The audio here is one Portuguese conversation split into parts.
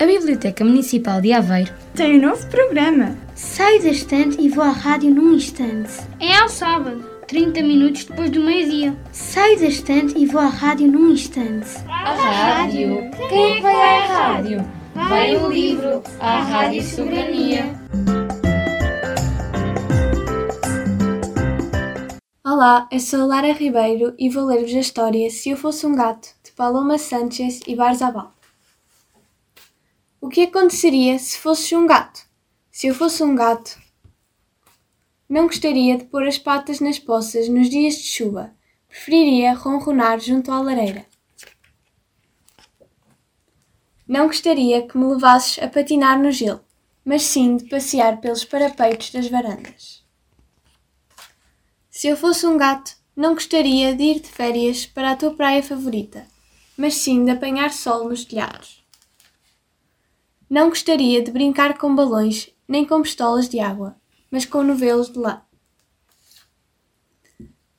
A Biblioteca Municipal de Aveiro tem um novo programa. Saio da estante e vou à rádio num instante. É ao sábado, 30 minutos depois do meio-dia. Saio da estante e vou à rádio num instante. A rádio? Quem é que vai à rádio? Vai o livro, a Rádio Soberania. Olá, eu sou Lara Ribeiro e vou ler-vos a história Se Eu Fosse um Gato, de Paloma Sanchez e Barzabal. O que aconteceria se fosses um gato? Se eu fosse um gato, não gostaria de pôr as patas nas poças nos dias de chuva. Preferiria ronronar junto à lareira. Não gostaria que me levasses a patinar no gelo, mas sim de passear pelos parapeitos das varandas. Se eu fosse um gato, não gostaria de ir de férias para a tua praia favorita, mas sim de apanhar sol nos telhados. Não gostaria de brincar com balões nem com pistolas de água, mas com novelos de lã.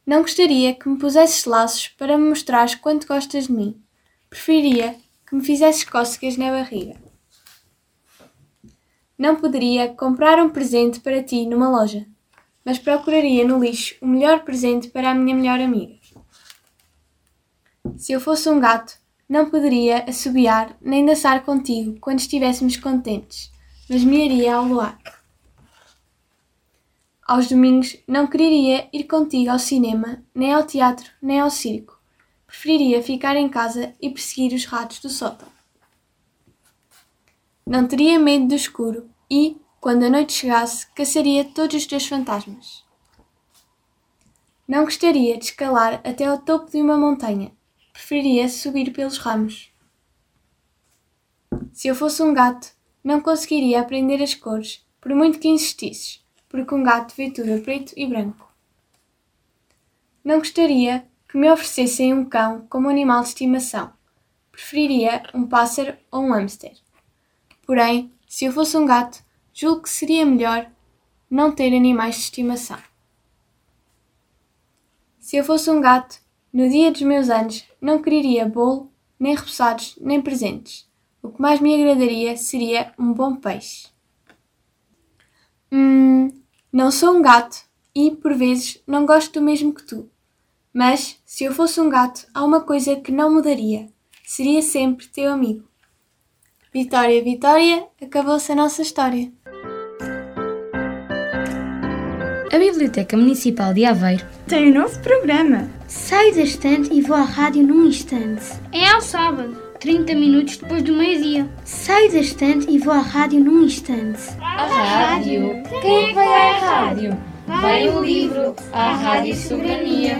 Não gostaria que me pusesses laços para me mostrares quanto gostas de mim. Preferiria que me fizesses cócegas na barriga. Não poderia comprar um presente para ti numa loja, mas procuraria no lixo o melhor presente para a minha melhor amiga. Se eu fosse um gato, não poderia assobiar nem dançar contigo quando estivéssemos contentes, mas me iria ao luar. Aos domingos não quereria ir contigo ao cinema, nem ao teatro, nem ao circo. Preferiria ficar em casa e perseguir os ratos do sótão. Não teria medo do escuro e, quando a noite chegasse, caçaria todos os teus fantasmas. Não gostaria de escalar até ao topo de uma montanha, preferiria subir pelos ramos. Se eu fosse um gato, não conseguiria aprender as cores, por muito que insistisses, porque um gato vê tudo a preto e branco. Não gostaria que me oferecessem um cão como animal de estimação. Preferiria um pássaro ou um hamster. Porém, se eu fosse um gato, julgo que seria melhor não ter animais de estimação. Se eu fosse um gato, no dia dos meus anos, não quereria bolo, nem repousados, nem presentes. O que mais me agradaria seria um bom peixe. Hum, não sou um gato e, por vezes, não gosto do mesmo que tu. Mas, se eu fosse um gato, há uma coisa que não mudaria. Seria sempre teu amigo. Vitória, Vitória, acabou-se a nossa história. A Biblioteca Municipal de Aveiro tem um novo programa. Saio da estante e vou à rádio num instante. É ao sábado, 30 minutos depois do meio-dia. Saio da estante e vou à rádio num instante. A rádio? Quem é que vai à rádio? Vai o livro, a Rádio Soberania.